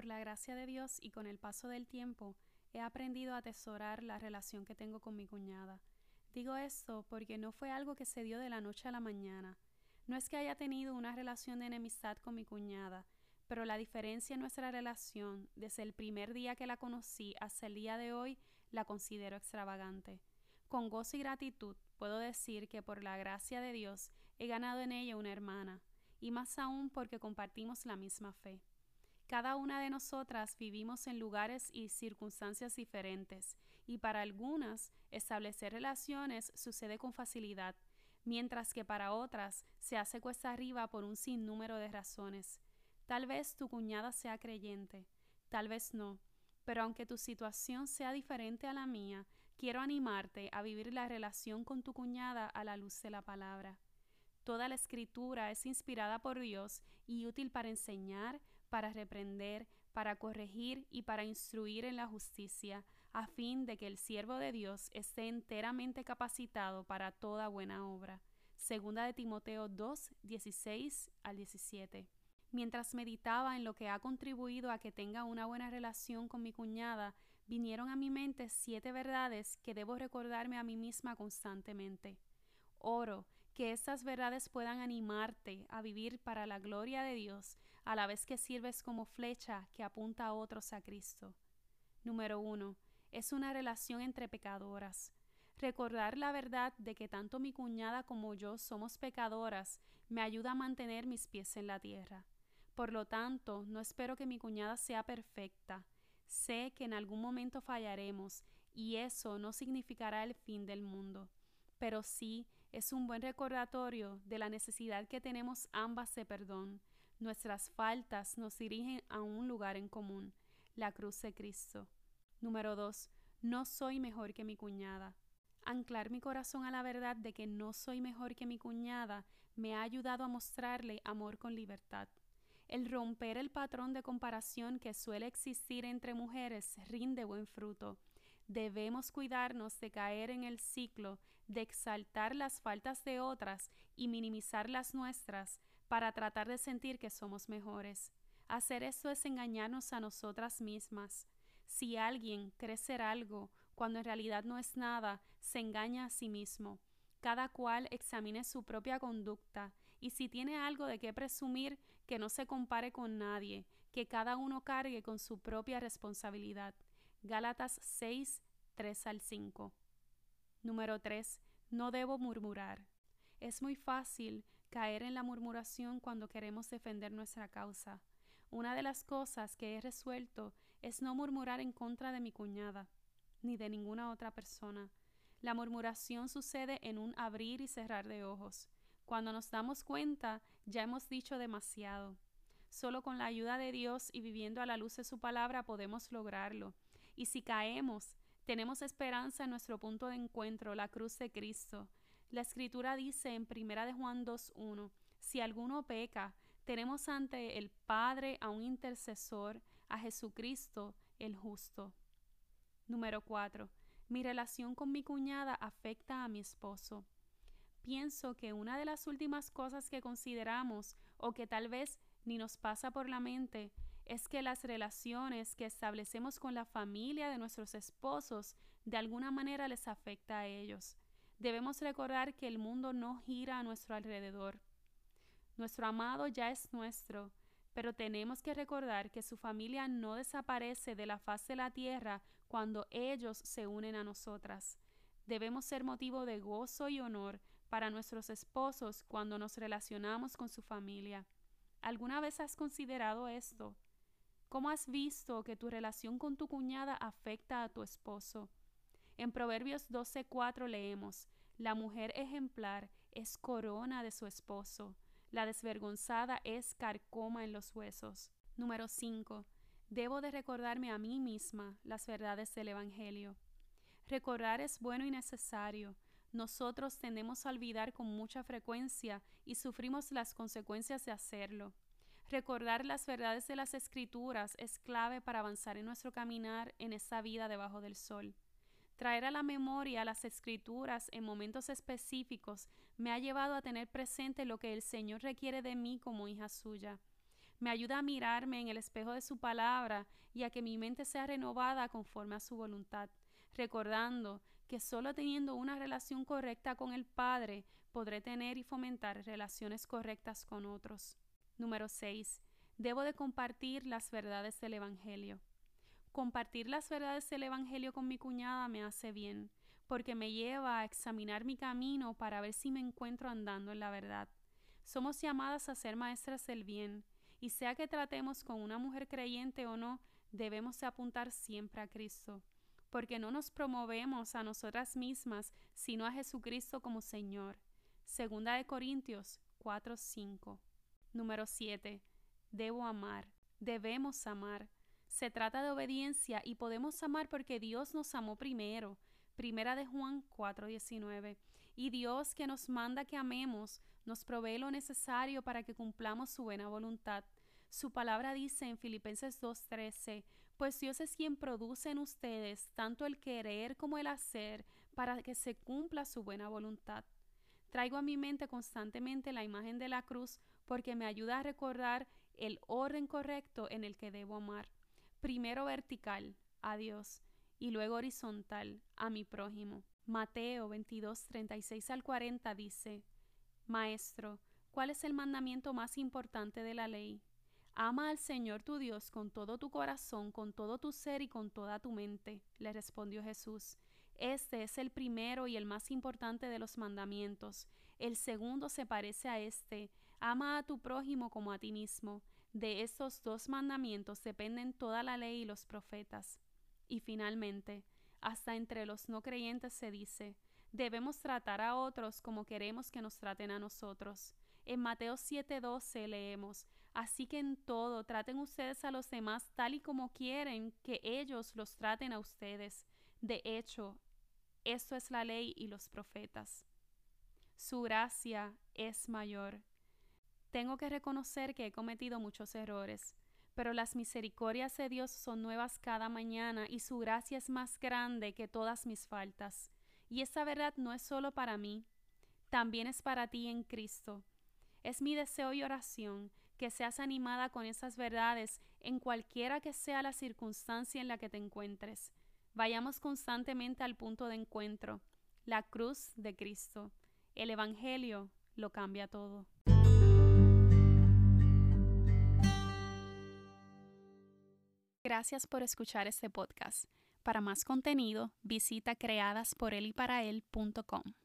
por la gracia de Dios y con el paso del tiempo, he aprendido a atesorar la relación que tengo con mi cuñada. Digo esto porque no fue algo que se dio de la noche a la mañana. No es que haya tenido una relación de enemistad con mi cuñada, pero la diferencia en nuestra relación desde el primer día que la conocí hasta el día de hoy la considero extravagante. Con gozo y gratitud puedo decir que por la gracia de Dios he ganado en ella una hermana, y más aún porque compartimos la misma fe. Cada una de nosotras vivimos en lugares y circunstancias diferentes, y para algunas establecer relaciones sucede con facilidad, mientras que para otras se hace cuesta arriba por un sinnúmero de razones. Tal vez tu cuñada sea creyente, tal vez no, pero aunque tu situación sea diferente a la mía, quiero animarte a vivir la relación con tu cuñada a la luz de la palabra. Toda la escritura es inspirada por Dios y útil para enseñar, para reprender, para corregir y para instruir en la justicia, a fin de que el siervo de Dios esté enteramente capacitado para toda buena obra. Segunda de Timoteo 2, 16 al 17. Mientras meditaba en lo que ha contribuido a que tenga una buena relación con mi cuñada, vinieron a mi mente siete verdades que debo recordarme a mí misma constantemente. Oro que estas verdades puedan animarte a vivir para la gloria de Dios, a la vez que sirves como flecha que apunta a otros a Cristo. Número uno, es una relación entre pecadoras. Recordar la verdad de que tanto mi cuñada como yo somos pecadoras me ayuda a mantener mis pies en la tierra. Por lo tanto, no espero que mi cuñada sea perfecta. Sé que en algún momento fallaremos y eso no significará el fin del mundo, pero sí es un buen recordatorio de la necesidad que tenemos ambas de perdón. Nuestras faltas nos dirigen a un lugar en común, la cruz de Cristo. Número 2. No soy mejor que mi cuñada. Anclar mi corazón a la verdad de que no soy mejor que mi cuñada me ha ayudado a mostrarle amor con libertad. El romper el patrón de comparación que suele existir entre mujeres rinde buen fruto. Debemos cuidarnos de caer en el ciclo de exaltar las faltas de otras y minimizar las nuestras para tratar de sentir que somos mejores. Hacer esto es engañarnos a nosotras mismas. Si alguien cree ser algo cuando en realidad no es nada, se engaña a sí mismo. Cada cual examine su propia conducta y si tiene algo de qué presumir, que no se compare con nadie, que cada uno cargue con su propia responsabilidad. Gálatas 6, 3 al 5. Número 3. No debo murmurar. Es muy fácil caer en la murmuración cuando queremos defender nuestra causa. Una de las cosas que he resuelto es no murmurar en contra de mi cuñada, ni de ninguna otra persona. La murmuración sucede en un abrir y cerrar de ojos. Cuando nos damos cuenta, ya hemos dicho demasiado. Solo con la ayuda de Dios y viviendo a la luz de su palabra podemos lograrlo. Y si caemos, tenemos esperanza en nuestro punto de encuentro, la cruz de Cristo. La escritura dice en Primera de Juan 2.1, si alguno peca, tenemos ante el Padre a un intercesor, a Jesucristo el justo. Número 4. Mi relación con mi cuñada afecta a mi esposo. Pienso que una de las últimas cosas que consideramos o que tal vez ni nos pasa por la mente es que las relaciones que establecemos con la familia de nuestros esposos de alguna manera les afecta a ellos. Debemos recordar que el mundo no gira a nuestro alrededor. Nuestro amado ya es nuestro, pero tenemos que recordar que su familia no desaparece de la faz de la tierra cuando ellos se unen a nosotras. Debemos ser motivo de gozo y honor para nuestros esposos cuando nos relacionamos con su familia. ¿Alguna vez has considerado esto? ¿Cómo has visto que tu relación con tu cuñada afecta a tu esposo? En Proverbios 12:4 leemos, La mujer ejemplar es corona de su esposo, la desvergonzada es carcoma en los huesos. Número 5. Debo de recordarme a mí misma las verdades del Evangelio. Recordar es bueno y necesario. Nosotros tendemos a olvidar con mucha frecuencia y sufrimos las consecuencias de hacerlo. Recordar las verdades de las escrituras es clave para avanzar en nuestro caminar en esta vida debajo del sol. Traer a la memoria las escrituras en momentos específicos me ha llevado a tener presente lo que el Señor requiere de mí como hija suya. Me ayuda a mirarme en el espejo de su palabra y a que mi mente sea renovada conforme a su voluntad, recordando que solo teniendo una relación correcta con el Padre podré tener y fomentar relaciones correctas con otros. Número 6. Debo de compartir las verdades del Evangelio. Compartir las verdades del Evangelio con mi cuñada me hace bien, porque me lleva a examinar mi camino para ver si me encuentro andando en la verdad. Somos llamadas a ser maestras del bien, y sea que tratemos con una mujer creyente o no, debemos apuntar siempre a Cristo, porque no nos promovemos a nosotras mismas, sino a Jesucristo como Señor. Segunda de Corintios 4:5. Número 7. Debo amar. Debemos amar. Se trata de obediencia y podemos amar porque Dios nos amó primero. Primera de Juan 4:19. Y Dios que nos manda que amemos, nos provee lo necesario para que cumplamos su buena voluntad. Su palabra dice en Filipenses 2:13, pues Dios es quien produce en ustedes tanto el querer como el hacer para que se cumpla su buena voluntad. Traigo a mi mente constantemente la imagen de la cruz porque me ayuda a recordar el orden correcto en el que debo amar. Primero vertical, a Dios, y luego horizontal, a mi prójimo. Mateo 22, 36 al 40 dice, Maestro, ¿cuál es el mandamiento más importante de la ley? Ama al Señor tu Dios con todo tu corazón, con todo tu ser y con toda tu mente, le respondió Jesús. Este es el primero y el más importante de los mandamientos. El segundo se parece a este. Ama a tu prójimo como a ti mismo. De estos dos mandamientos dependen toda la ley y los profetas. Y finalmente, hasta entre los no creyentes se dice, debemos tratar a otros como queremos que nos traten a nosotros. En Mateo 7:12 leemos, Así que en todo traten ustedes a los demás tal y como quieren que ellos los traten a ustedes. De hecho, esto es la ley y los profetas. Su gracia es mayor. Tengo que reconocer que he cometido muchos errores, pero las misericordias de Dios son nuevas cada mañana y su gracia es más grande que todas mis faltas. Y esa verdad no es solo para mí, también es para ti en Cristo. Es mi deseo y oración que seas animada con esas verdades en cualquiera que sea la circunstancia en la que te encuentres. Vayamos constantemente al punto de encuentro, la cruz de Cristo. El Evangelio lo cambia todo. Gracias por escuchar este podcast. Para más contenido, visita creadasporelyparael.com.